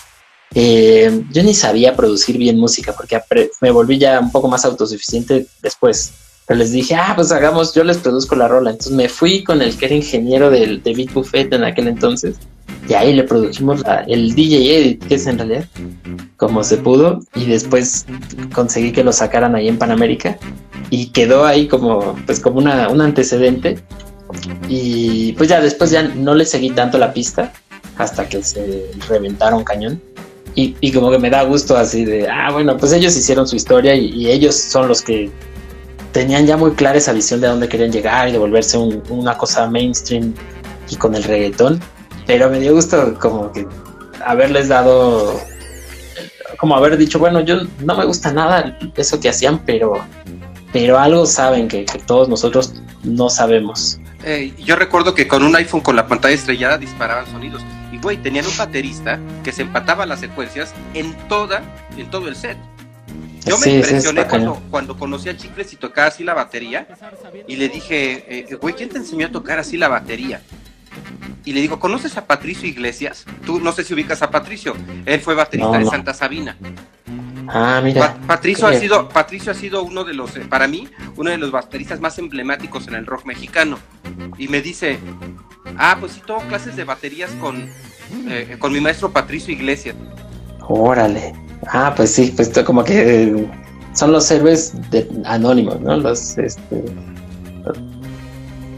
Eh, yo ni sabía producir bien música porque me volví ya un poco más autosuficiente después. Pero les dije, ah, pues hagamos, yo les produzco la rola. Entonces me fui con el que era ingeniero del, de Beat Buffet en aquel entonces. Y ahí le produjimos la- el DJ Edit, que es en realidad como se pudo. Y después conseguí que lo sacaran ahí en Panamérica. Y quedó ahí como, pues como una, un antecedente. Y pues ya después ya no le seguí tanto la pista hasta que se reventaron cañón. Y, y como que me da gusto así de, ah, bueno, pues ellos hicieron su historia y, y ellos son los que tenían ya muy clara esa visión de dónde querían llegar y de volverse un- una cosa mainstream y con el reggaetón. Pero me dio gusto como que haberles dado, como haber dicho, bueno, yo no me gusta nada eso que hacían, pero, pero algo saben que, todos nosotros no sabemos. Yo recuerdo que con un iPhone con la pantalla estrellada disparaban sonidos. Y güey, tenían un baterista que se empataba las secuencias en toda, en todo el set. Yo me Sí, impresioné cuando, cuando conocí a Chicles y tocaba así la batería. Y le dije, eh, güey, ¿quién te enseñó a tocar así la batería? Y le digo, ¿conoces a Patricio Iglesias? Tú no sé si ubicas a Patricio. Él fue baterista No, de. Santa Sabina. Ah, mira. Pa- Patricio ha sido Patricio ha sido uno de los eh, para mí uno de los bateristas más emblemáticos en el rock mexicano y me dice ah pues sí tomo clases de baterías con eh, con mi maestro Patricio Iglesias Órale. Ah, pues sí, pues como que eh, son los héroes de, anónimos, ¿no? Los, este,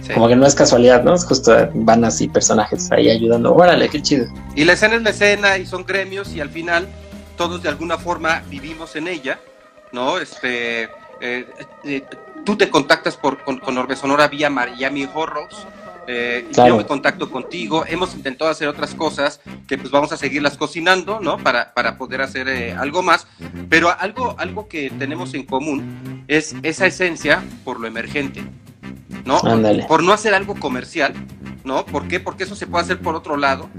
Sí. como que no es casualidad, ¿no? Es justo eh, van así personajes ahí ayudando. Órale, qué chido. y la escena es la escena y son gremios y al final todos de alguna forma vivimos en ella no este eh, eh, tú te contactas por con, con Orbe Sonora vía Miami Horrors eh, Claro. Yo me contacto contigo, hemos intentado hacer otras cosas que pues vamos a seguirlas cocinando, ¿no? Para, para poder hacer eh, algo más, pero algo, algo que tenemos en común es esa esencia por lo emergente, ¿no? Ándale. Por no hacer algo comercial, ¿no? ¿Por qué? Porque eso se puede hacer por otro lado,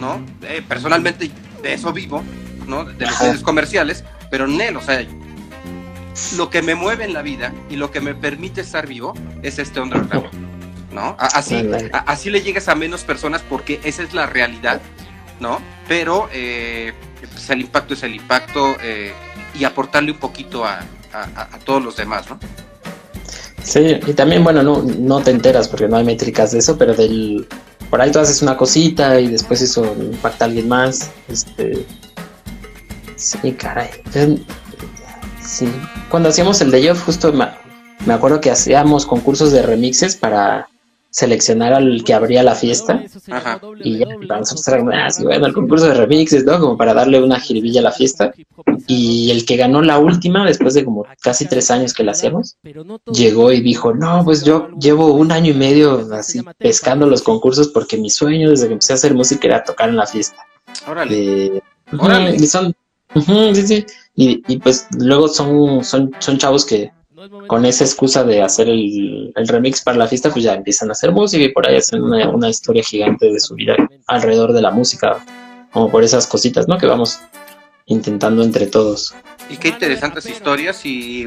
¿no? Eh, personalmente de eso vivo, ¿no? De los medios comerciales, pero Nel, o sea, lo que me mueve en la vida y lo que me permite estar vivo es este underground, ¿no? Así, así le llegas a menos personas porque esa es la realidad, ¿no? Pero eh, pues el impacto es el impacto eh, y aportarle un poquito a, a- todos los demás, ¿no? Sí, y también, bueno, no, no te enteras porque no hay métricas de eso, pero del por ahí tú haces una cosita y después eso impacta a alguien más. Este. Sí, caray. Sí. Cuando hacíamos el day off, justo me, me acuerdo que hacíamos concursos de remixes para seleccionar al que abría la fiesta. Ajá. Y ya, para nosotros era como, ah, bueno, el concurso de remixes, ¿no? Como para darle una jiribilla a la fiesta. Y el que ganó la última, después de como casi tres años que la hacíamos, llegó y dijo, no, pues yo llevo un año y medio así pescando los concursos porque mi sueño desde que empecé a hacer música era tocar en la fiesta. Órale. De- Órale. Y son, sí, sí. Y, y pues luego son, son, son chavos que con esa excusa de hacer el, el, remix para la fiesta, pues ya empiezan a hacer música y por ahí hacen una, una historia gigante de su vida alrededor de la música, como por esas cositas, ¿no? Que vamos intentando entre todos. Y qué interesantes historias y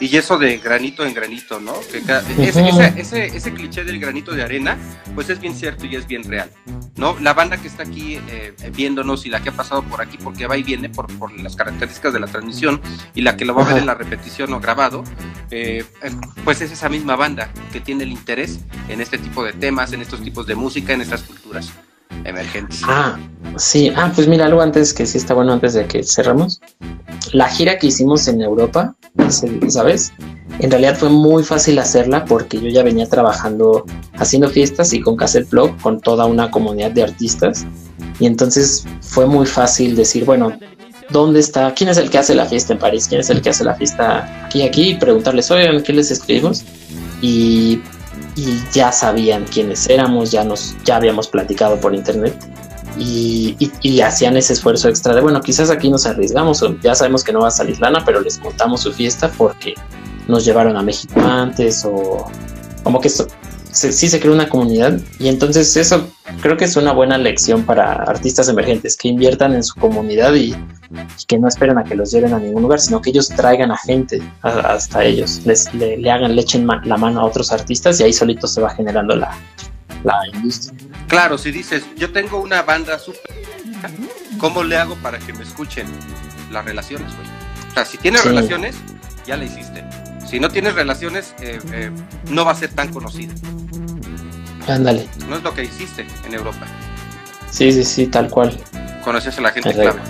y eso de granito en granito, ¿no? Que ese, ese, ese, cliché del granito de arena, pues es bien cierto y es bien real, ¿no? La banda que está aquí eh, viéndonos y la que ha pasado por aquí porque va y viene por, por las características de la transmisión y la que lo va a ver en la repetición o grabado, eh, eh, pues es esa misma banda que tiene el interés en este tipo de temas, en estos tipos de música, en estas culturas emergentes. Ah, sí, ah, pues mira, algo antes que sí está bueno antes de que cerramos. La gira que hicimos en Europa, ¿sabes? En realidad fue muy fácil hacerla porque yo ya venía trabajando haciendo fiestas y con Cassette Blog con toda una comunidad de artistas. Y entonces fue muy fácil decir, bueno, ¿dónde está? ¿Quién es el que hace la fiesta en París? ¿Quién es el que hace la fiesta aquí aquí? Y preguntarles, oigan, ¿qué les escribimos? Y y ya sabían quiénes éramos, ya nos, ya habíamos platicado por internet y, hacían ese esfuerzo extra de bueno, quizás aquí nos arriesgamos, ya sabemos que no va a salir lana, pero les contamos su fiesta porque nos llevaron a México antes o como que eso, sí se creó una comunidad y entonces eso creo que es una buena lección para artistas emergentes que inviertan en su comunidad y, que no esperen a que los lleven a ningún lugar, sino que ellos traigan a gente hasta ellos, les, le, hagan, le echen la mano a otros artistas y ahí solito se va generando la, industria. Claro, si dices, yo tengo una banda súper, ¿cómo le hago para que me escuchen? Las relaciones, güey. O sea, si tienes relaciones, ya la hiciste. Si no tienes relaciones, eh, eh, no va a ser tan conocida. Ándale. No es lo que hiciste en Europa. Sí, sí, sí, tal cual. Conoces a la gente clave.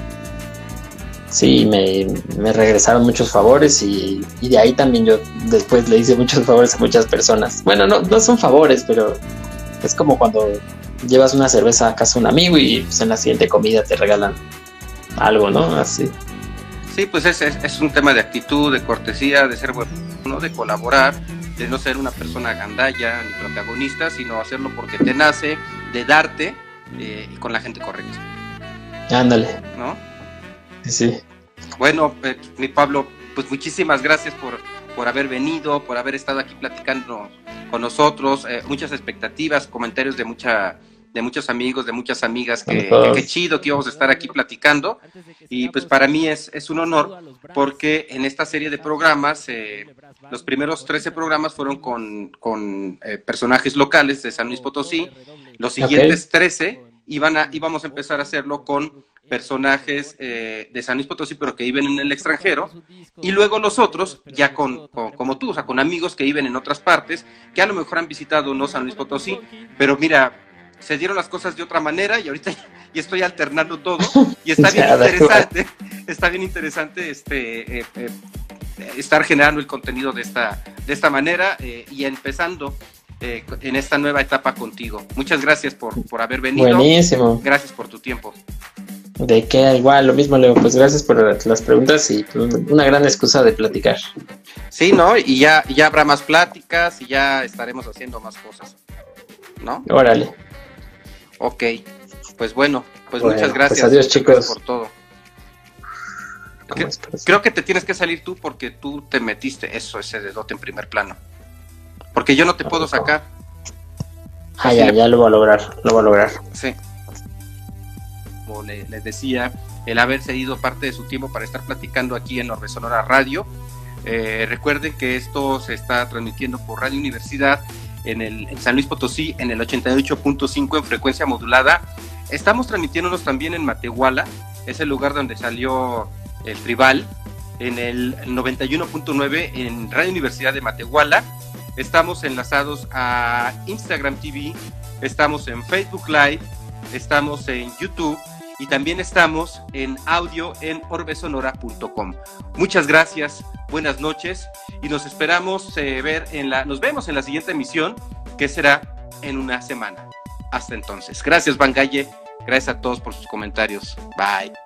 Sí, me, regresaron muchos favores y, de ahí también yo después le hice muchos favores a muchas personas. Bueno, no, no son favores, pero es como cuando llevas una cerveza a casa de un amigo y pues, en la siguiente comida te regalan algo, ¿no? Así. Sí, pues es, es, un tema de actitud, de cortesía, de ser bueno, de colaborar de no ser una persona gandalla ni protagonista, sino hacerlo porque te nace, de darte eh, y con la gente correcta. Ándale. ¿No? Sí. Bueno, eh, mi Pablo, pues muchísimas gracias por, por haber venido, por haber estado aquí platicando con nosotros, eh, muchas expectativas, comentarios de mucha de muchos amigos, de muchas amigas, que, qué chido que íbamos a estar aquí platicando. Y pues para mí es, es un honor porque en esta serie de programas, eh, los primeros 13 programas fueron con, con eh, personajes locales de San Luis Potosí, los siguientes 13 iban a, íbamos a empezar a hacerlo con personajes eh, de San Luis Potosí, pero que viven en el extranjero, y luego los otros, ya con, como tú, o sea, con amigos que viven en otras partes, que a lo mejor han visitado no San Luis Potosí, pero mira, se dieron las cosas de otra manera y ahorita y estoy alternando todo y está bien interesante, está bien interesante este eh, eh, estar generando el contenido de esta, de esta manera eh, y empezando en esta nueva etapa contigo. Muchas gracias por, por haber venido. Buenísimo. Gracias por tu tiempo. De que igual, lo mismo, Leo, pues gracias por las preguntas y una gran excusa de platicar. Sí, ¿no? Y ya, ya habrá más pláticas y ya estaremos haciendo más cosas, ¿no? Órale. Ok, pues bueno, pues muchas pues gracias. adiós, chicos. Por todo. Creo, que te tienes que salir tú porque tú te metiste eso, ese dedote en primer plano. Porque yo no te puedo sacar. Ah, ya, ya lo voy a lograr, lo voy a lograr. Sí. Como les decía, el haber cedido parte de su tiempo para estar platicando aquí en Orbe Sonora Radio. Eh, recuerden que esto se está transmitiendo por Radio Universidad en, el, San Luis Potosí en el 88.5 en frecuencia modulada. Estamos transmitiéndonos también en Matehuala, es el lugar donde salió el tribal, en el 91.9 en Radio Universidad de Matehuala. Estamos enlazados a Instagram TV, estamos en Facebook Live, estamos en YouTube y también estamos en audio en orbesonora.com. Muchas gracias, buenas noches y nos esperamos eh, ver en la, nos vemos en la siguiente emisión que será en una semana. Hasta entonces. Gracias, Bangalle. Gracias a todos por sus comentarios. Bye.